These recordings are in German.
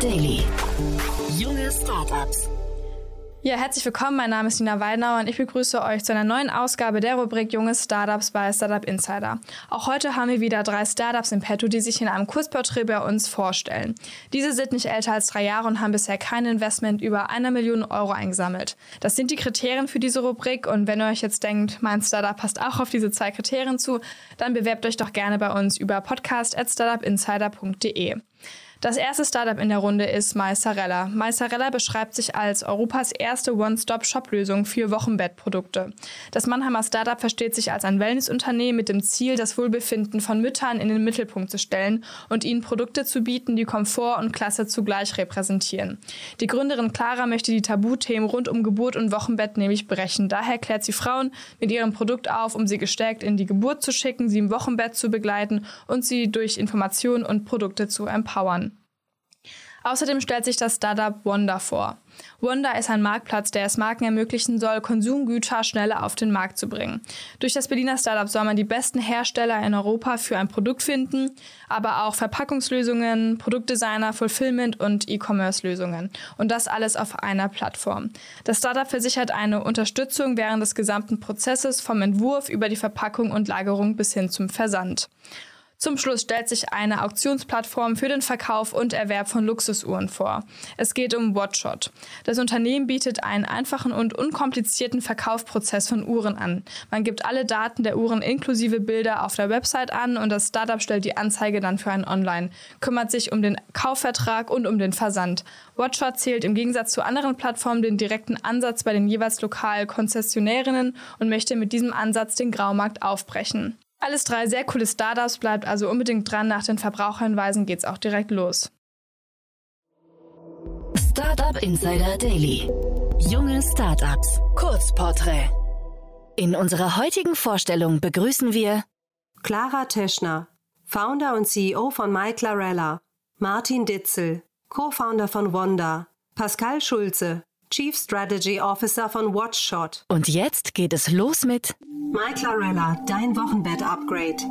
Daily. Junge Startups. Ja, herzlich willkommen. Mein Name ist Nina Weidnauer und ich begrüße euch zu einer neuen Ausgabe der Rubrik Junge Startups bei Startup Insider. Auch heute haben wir wieder drei Startups im Petto, die sich in einem Kurzporträt bei uns vorstellen. Diese sind nicht älter als drei Jahre und haben bisher kein Investment über einer Million Euro eingesammelt. Das sind die Kriterien für diese Rubrik und wenn ihr euch jetzt denkt, mein Startup passt auch auf diese zwei Kriterien zu, dann bewerbt euch doch gerne bei uns über podcast.startupinsider.de. Das erste Startup in der Runde ist Maisarella. Maisarella beschreibt sich als Europas erste One-Stop-Shop-Lösung für Wochenbettprodukte. Das Mannheimer Startup versteht sich als ein Wellnessunternehmen mit dem Ziel, das Wohlbefinden von Müttern in den Mittelpunkt zu stellen und ihnen Produkte zu bieten, die Komfort und Klasse zugleich repräsentieren. Die Gründerin Clara möchte die Tabuthemen rund um Geburt und Wochenbett nämlich brechen. Daher klärt sie Frauen mit ihrem Produkt auf, um sie gestärkt in die Geburt zu schicken, sie im Wochenbett zu begleiten und sie durch Informationen und Produkte zu empowern. Außerdem stellt sich das Startup Wonder vor. Wonder ist ein Marktplatz, der es Marken ermöglichen soll, Konsumgüter schneller auf den Markt zu bringen. Durch das Berliner Startup soll man die besten Hersteller in Europa für ein Produkt finden, aber auch Verpackungslösungen, Produktdesigner, Fulfillment und E-Commerce-Lösungen. Und das alles auf einer Plattform. Das Startup versichert eine Unterstützung während des gesamten Prozesses vom Entwurf über die Verpackung und Lagerung bis hin zum Versand. Zum Schluss stellt sich eine Auktionsplattform für den Verkauf und Erwerb von Luxusuhren vor. Es geht um Watchshot. Das Unternehmen bietet einen einfachen und unkomplizierten Verkaufsprozess von Uhren an. Man gibt alle Daten der Uhren inklusive Bilder auf der Website an und das Startup stellt die Anzeige dann für einen Online, kümmert sich um den Kaufvertrag und um den Versand. Watchshot zählt im Gegensatz zu anderen Plattformen den direkten Ansatz bei den jeweils lokal Konzessionärinnen und möchte mit diesem Ansatz den Graumarkt aufbrechen. Alles drei sehr coole Startups, bleibt also unbedingt dran. Nach den Verbraucherhinweisen geht's auch direkt los. Startup Insider Daily. Junge Startups. Kurzporträt. In unserer heutigen Vorstellung begrüßen wir Clara Teschner, Founder und CEO von MyClarella, Martin Ditzel, Co-Founder von Wanda, Pascal Schulze, Chief Strategy Officer von Watchshot. Und jetzt geht es los mit MyClarella, dein Wochenbett-Upgrade.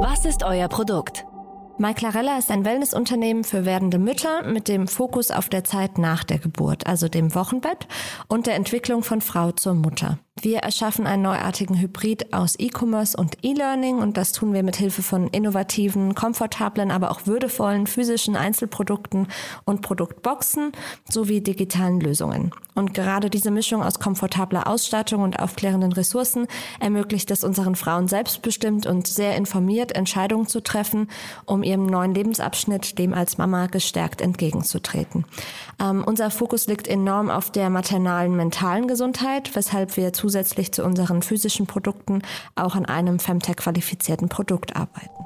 Was ist euer Produkt? MyClarella ist ein Wellnessunternehmen für werdende Mütter mit dem Fokus auf der Zeit nach der Geburt, also dem Wochenbett und der Entwicklung von Frau zur Mutter. Wir erschaffen einen neuartigen Hybrid aus E-Commerce und E-Learning und das tun wir mit Hilfe von innovativen, komfortablen, aber auch würdevollen physischen Einzelprodukten und Produktboxen sowie digitalen Lösungen. Und gerade diese Mischung aus komfortabler Ausstattung und aufklärenden Ressourcen ermöglicht es unseren Frauen selbstbestimmt und sehr informiert Entscheidungen zu treffen, um ihrem neuen Lebensabschnitt dem als Mama gestärkt entgegenzutreten. Ähm, unser Fokus liegt enorm auf der maternalen mentalen Gesundheit, weshalb wir zu zusätzlich zu unseren physischen Produkten auch an einem Femtech-qualifizierten Produkt arbeiten.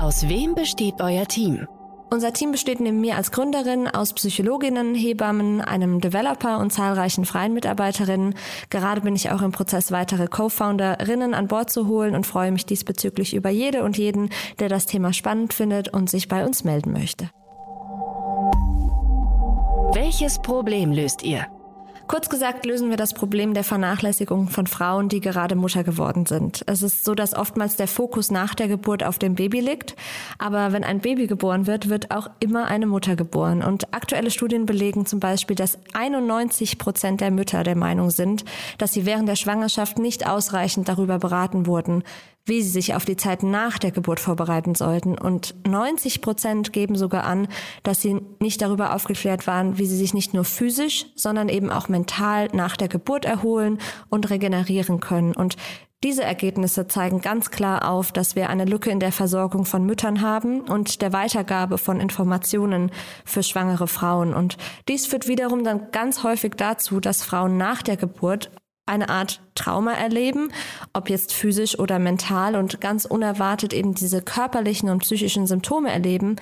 Aus wem besteht euer Team? Unser Team besteht neben mir als Gründerin aus Psychologinnen, Hebammen, einem Developer und zahlreichen freien Mitarbeiterinnen. Gerade bin ich auch im Prozess, weitere Co-Founderinnen an Bord zu holen und freue mich diesbezüglich über jede und jeden, der das Thema spannend findet und sich bei uns melden möchte. Welches Problem löst ihr? Kurz gesagt lösen wir das Problem der Vernachlässigung von Frauen, die gerade Mutter geworden sind. Es ist so, dass oftmals der Fokus nach der Geburt auf dem Baby liegt. Aber wenn ein Baby geboren wird, wird auch immer eine Mutter geboren. Und aktuelle Studien belegen zum Beispiel, dass 91 Prozent der Mütter der Meinung sind, dass sie während der Schwangerschaft nicht ausreichend darüber beraten wurden, wie sie sich auf die Zeit nach der Geburt vorbereiten sollten. Und 90 Prozent geben sogar an, dass sie nicht darüber aufgeklärt waren, wie sie sich nicht nur physisch, sondern eben auch mental nach der Geburt erholen und regenerieren können. Und diese Ergebnisse zeigen ganz klar auf, dass wir eine Lücke in der Versorgung von Müttern haben und der Weitergabe von Informationen für schwangere Frauen. Und dies führt wiederum dann ganz häufig dazu, dass Frauen nach der Geburt eine Art Trauma erleben, ob jetzt physisch oder mental und ganz unerwartet eben diese körperlichen und psychischen Symptome erleben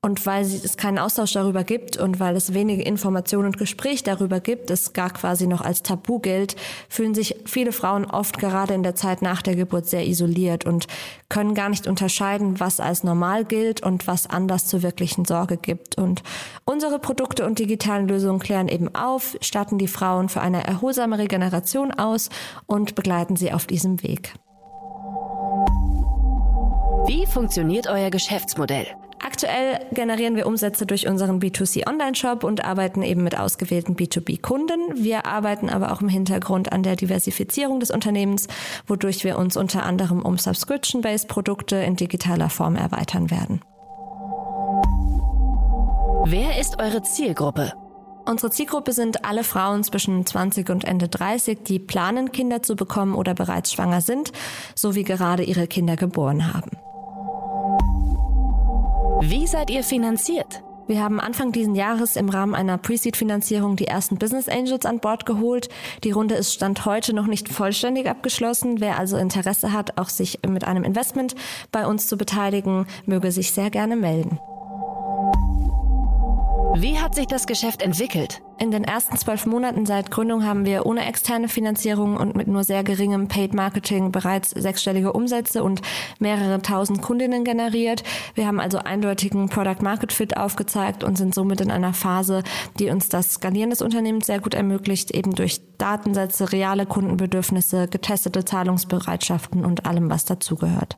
Und weil es keinen Austausch darüber gibt und weil es wenige Informationen und Gespräch darüber gibt, es gar quasi noch als Tabu gilt, fühlen sich viele Frauen oft gerade in der Zeit nach der Geburt sehr isoliert und können gar nicht unterscheiden, was als normal gilt und was Anlass zur wirklichen Sorge gibt. Und unsere Produkte und digitalen Lösungen klären eben auf, statten die Frauen für eine erholsame Regeneration aus und begleiten sie auf diesem Weg. Wie funktioniert euer Geschäftsmodell? Aktuell generieren wir Umsätze durch unseren B2C Online-Shop und arbeiten eben mit ausgewählten B2B-Kunden. Wir arbeiten aber auch im Hintergrund an der Diversifizierung des Unternehmens, wodurch wir uns unter anderem um Subscription-based Produkte in digitaler Form erweitern werden. Wer ist eure Zielgruppe? Unsere Zielgruppe sind alle Frauen zwischen 20 und Ende 30, die planen, Kinder zu bekommen oder bereits schwanger sind, sowie gerade ihre Kinder geboren haben. Wie seid ihr finanziert? Wir haben Anfang diesen Jahres im Rahmen einer Pre-Seed-Finanzierung die ersten Business Angels an Bord geholt. Die Runde ist Stand heute noch nicht vollständig abgeschlossen. Wer also Interesse hat, auch sich mit einem Investment bei uns zu beteiligen, möge sich sehr gerne melden. Wie hat sich das Geschäft entwickelt? In den ersten zwölf Monaten seit Gründung haben wir ohne externe Finanzierung und mit nur sehr geringem Paid Marketing bereits sechsstellige Umsätze und mehrere tausend Kundinnen generiert. Wir haben also eindeutigen Product Market Fit aufgezeigt und sind somit in einer Phase, die uns das Skalieren des Unternehmens sehr gut ermöglicht, eben durch Datensätze, reale Kundenbedürfnisse, getestete Zahlungsbereitschaften und allem, was dazugehört.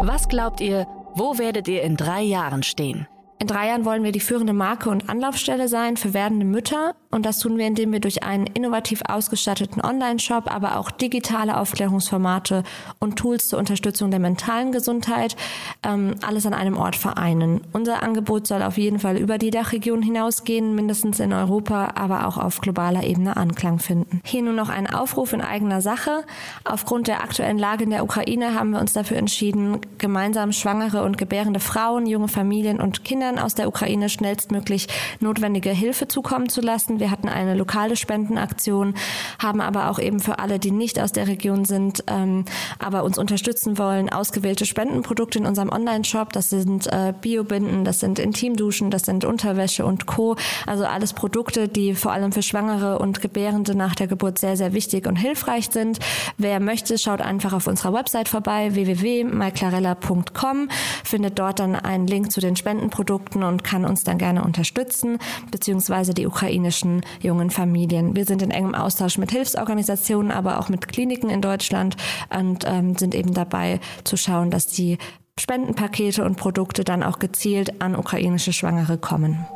Was glaubt ihr, wo werdet ihr in drei Jahren stehen? In drei Jahren wollen wir die führende Marke und Anlaufstelle sein für werdende Mütter und das tun wir, indem wir durch einen innovativ ausgestatteten Online-Shop, aber auch digitale Aufklärungsformate und Tools zur Unterstützung der mentalen Gesundheit ähm, alles an einem Ort vereinen. Unser Angebot soll auf jeden Fall über die Dachregion hinausgehen, mindestens in Europa, aber auch auf globaler Ebene Anklang finden. Hier nun noch ein Aufruf in eigener Sache. Aufgrund der aktuellen Lage in der Ukraine haben wir uns dafür entschieden, gemeinsam schwangere und gebärende Frauen, junge Familien und Kinder Kindern aus der Ukraine schnellstmöglich notwendige Hilfe zukommen zu lassen. Wir hatten eine lokale Spendenaktion, haben aber auch eben für alle, die nicht aus der Region sind, ähm, aber uns unterstützen wollen, ausgewählte Spendenprodukte in unserem Online-Shop. Das sind äh, Biobinden, das sind Intimduschen, das sind Unterwäsche und Co. Also alles Produkte, die vor allem für Schwangere und Gebärende nach der Geburt sehr, sehr wichtig und hilfreich sind. Wer möchte, schaut einfach auf unserer Website vorbei, www.myclarella.com, findet dort dann einen Link zu den Spendenprodukten Produkten und kann uns dann gerne unterstützen, beziehungsweise die ukrainischen jungen Familien. Wir sind in engem Austausch mit Hilfsorganisationen, aber auch mit Kliniken in Deutschland und ähm, sind eben dabei zu schauen, dass die Spendenpakete und Produkte dann auch gezielt an ukrainische Schwangere kommen.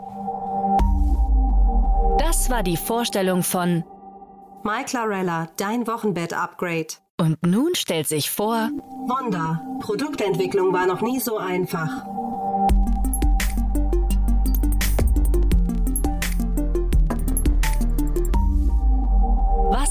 Das war die Vorstellung von My Clarella, dein Wochenbett-Upgrade. Und nun stellt sich vor Wanda, Produktentwicklung war noch nie so einfach.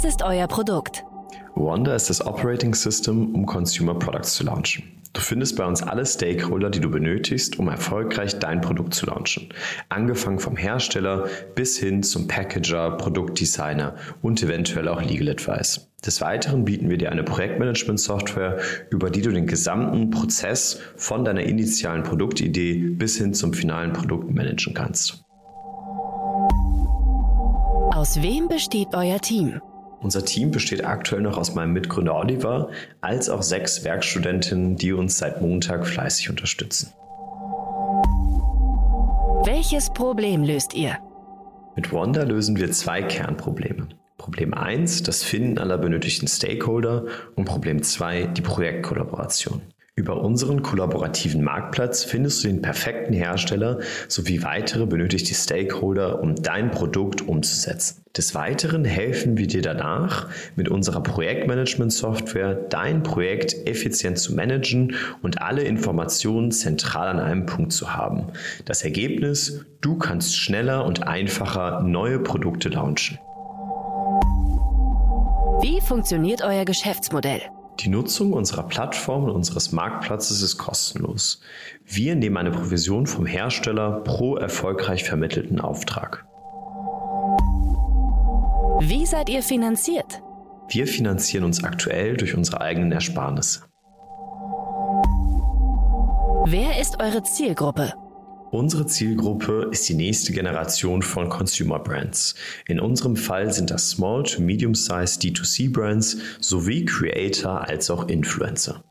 Was ist euer Produkt? Wanda ist das Operating System, um Consumer Products zu launchen. Du findest bei uns alle Stakeholder, die du benötigst, um erfolgreich dein Produkt zu launchen. Angefangen vom Hersteller bis hin zum Packager, Produktdesigner und eventuell auch Legal Advice. Des Weiteren bieten wir dir eine Projektmanagement-Software, über die du den gesamten Prozess von deiner initialen Produktidee bis hin zum finalen Produkt managen kannst. Aus wem besteht euer Team? Unser Team besteht aktuell noch aus meinem Mitgründer Oliver, als auch sechs Werkstudentinnen, die uns seit Montag fleißig unterstützen. Welches Problem löst ihr? Mit Wanda lösen wir zwei Kernprobleme. Problem 1, das Finden aller benötigten Stakeholder und Problem 2, die Projektkollaboration. Über unseren kollaborativen Marktplatz findest du den perfekten Hersteller sowie weitere benötigte Stakeholder, um dein Produkt umzusetzen. Des Weiteren helfen wir dir danach, mit unserer Projektmanagement-Software dein Projekt effizient zu managen und alle Informationen zentral an einem Punkt zu haben. Das Ergebnis, du kannst schneller und einfacher neue Produkte launchen. Wie funktioniert euer Geschäftsmodell? Die Nutzung unserer Plattform und unseres Marktplatzes ist kostenlos. Wir nehmen eine Provision vom Hersteller pro erfolgreich vermittelten Auftrag. Wie seid ihr finanziert? Wir finanzieren uns aktuell durch unsere eigenen Ersparnisse. Wer ist eure Zielgruppe? Unsere Zielgruppe ist die nächste Generation von Consumer Brands. In unserem Fall sind das Small to Medium-Sized D2C Brands sowie Creator als auch Influencer.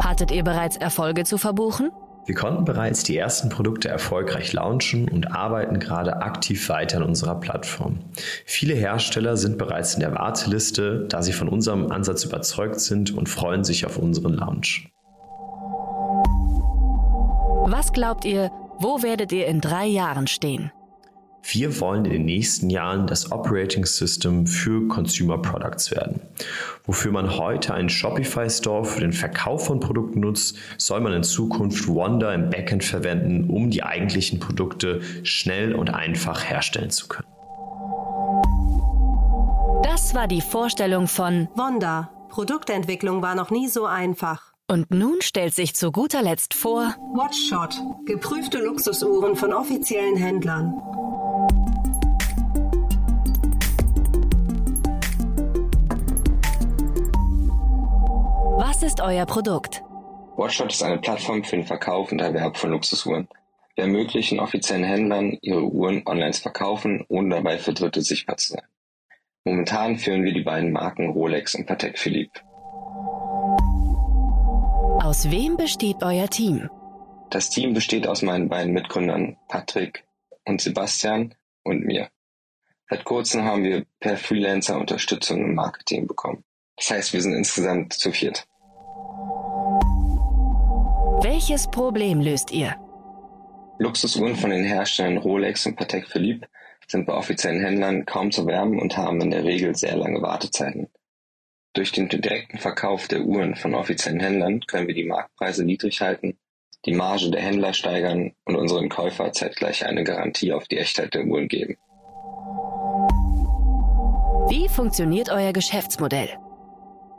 Hattet ihr bereits Erfolge zu verbuchen? Wir konnten bereits die ersten Produkte erfolgreich launchen und arbeiten gerade aktiv weiter an unserer Plattform. Viele Hersteller sind bereits in der Warteliste, da sie von unserem Ansatz überzeugt sind und freuen sich auf unseren Launch. Was glaubt ihr, wo werdet ihr in drei Jahren stehen? Wir wollen in den nächsten Jahren das Operating System für Consumer Products werden. Wofür man heute einen Shopify Store für den Verkauf von Produkten nutzt, soll man in Zukunft Wanda im Backend verwenden, um die eigentlichen Produkte schnell und einfach herstellen zu können. Das war die Vorstellung von Wanda. Produktentwicklung war noch nie so einfach. Und nun stellt sich zu guter Letzt vor, Watchshot. Geprüfte Luxusuhren von offiziellen Händlern. was ist euer Produkt? Watchshot ist eine Plattform für den Verkauf und Erwerb von Luxusuhren. Wir ermöglichen offiziellen Händlern, ihre Uhren online zu verkaufen, ohne dabei für Dritte sichtbar zu sein. Momentan führen wir die beiden Marken Rolex und Patek Philippe. Aus wem besteht euer Team? Das Team besteht aus meinen beiden Mitgründern Patrick und Sebastian und mir. Seit kurzem haben wir per Freelancer Unterstützung im Marketing bekommen. Das heißt, wir sind insgesamt zu viert. Welches Problem löst ihr? Luxusuhren von den Herstellern Rolex und Patek Philippe sind bei offiziellen Händlern kaum zu werben und haben in der Regel sehr lange Wartezeiten. Durch den direkten Verkauf der Uhren von offiziellen Händlern können wir die Marktpreise niedrig halten, die Marge der Händler steigern und unseren Käufer zeitgleich eine Garantie auf die Echtheit der Uhren geben. Wie funktioniert euer Geschäftsmodell?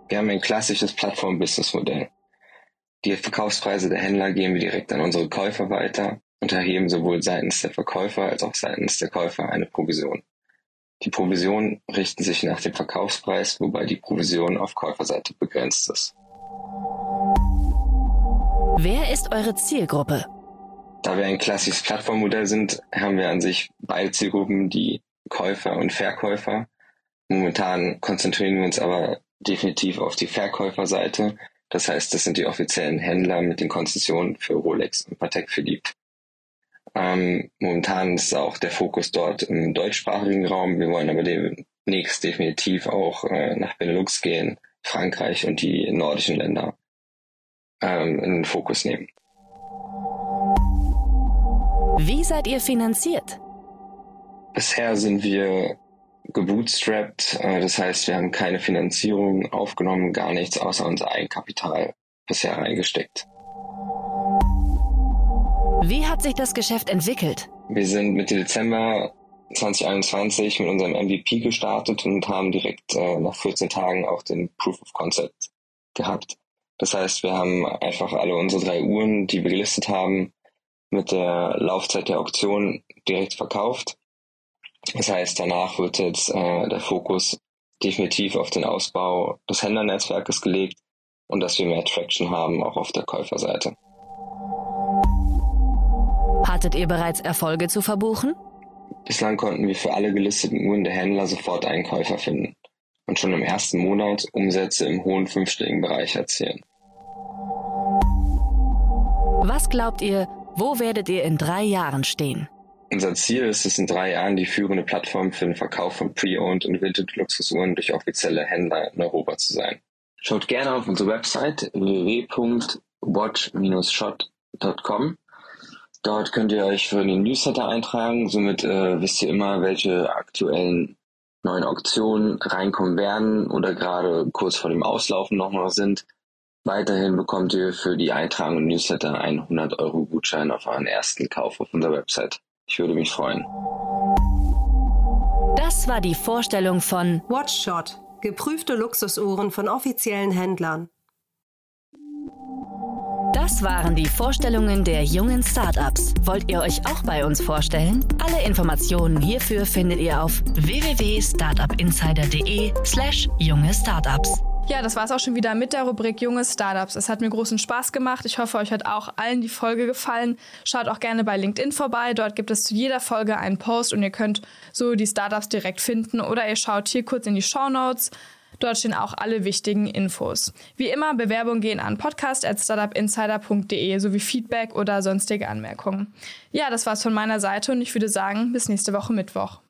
Wir haben ein klassisches Plattform-Business-Modell. Die Verkaufspreise der Händler geben wir direkt an unsere Käufer weiter und erheben sowohl seitens der Verkäufer als auch seitens der Käufer eine Provision. Die Provisionen richten sich nach dem Verkaufspreis, wobei die Provision auf Käuferseite begrenzt ist. Wer ist eure Zielgruppe? Da wir ein klassisches Plattformmodell sind, haben wir an sich beide Zielgruppen, die Käufer und Verkäufer. Momentan konzentrieren wir uns aber definitiv auf die Verkäuferseite. Das heißt, das sind die offiziellen Händler mit den Konzessionen für Rolex und Patek Philippe. Ähm, momentan ist auch der Fokus dort im deutschsprachigen Raum. Wir wollen aber demnächst definitiv auch äh, nach Benelux gehen, Frankreich und die nordischen Länder ähm, in den Fokus nehmen. Wie seid ihr finanziert? Bisher sind wir gebootstrapped, äh, das heißt, wir haben keine Finanzierung aufgenommen, gar nichts außer unser Eigenkapital bisher reingesteckt. Wie hat sich das Geschäft entwickelt? Wir sind Mitte Dezember 2021 mit unserem MVP gestartet und haben direkt äh, nach 14 Tagen auch den Proof of Concept gehabt. Das heißt, wir haben einfach alle unsere drei Uhren, die wir gelistet haben, mit der Laufzeit der Auktion direkt verkauft. Das heißt, danach wird jetzt äh, der Fokus definitiv auf den Ausbau des Händlernetzwerkes gelegt und dass wir mehr Traction haben, auch auf der Käuferseite. Hattet ihr bereits Erfolge zu verbuchen? Bislang konnten wir für alle gelisteten Uhren der Händler sofort einen Käufer finden und schon im ersten Monat Umsätze im hohen fünfstelligen Bereich erzielen. Was glaubt ihr, wo werdet ihr in drei Jahren stehen? Unser Ziel ist es, in drei Jahren die führende Plattform für den Verkauf von Pre-Owned und Vintage Luxusuhren durch offizielle Händler in Europa zu sein. Schaut gerne auf unsere Website www.watch-shot.com. Dort könnt ihr euch für den Newsletter eintragen. Somit äh, wisst ihr immer, welche aktuellen neuen Auktionen reinkommen werden oder gerade kurz vor dem Auslaufen noch mal sind. Weiterhin bekommt ihr für die Eintragung im Newsletter einen 100 Euro Gutschein auf euren ersten Kauf auf unserer Website. Ich würde mich freuen. Das war die Vorstellung von Watchshot. Geprüfte Luxusuhren von offiziellen Händlern. Das waren die Vorstellungen der jungen Startups. Wollt ihr euch auch bei uns vorstellen? Alle Informationen hierfür findet ihr auf www.startupinsider.de/slash junge Startups. Ja, das war es auch schon wieder mit der Rubrik Junge Startups. Es hat mir großen Spaß gemacht. Ich hoffe, euch hat auch allen die Folge gefallen. Schaut auch gerne bei LinkedIn vorbei. Dort gibt es zu jeder Folge einen Post und ihr könnt so die Startups direkt finden oder ihr schaut hier kurz in die Show Notes. Dort stehen auch alle wichtigen Infos. Wie immer, Bewerbungen gehen an podcast.startupinsider.de sowie Feedback oder sonstige Anmerkungen. Ja, das war's von meiner Seite und ich würde sagen, bis nächste Woche Mittwoch.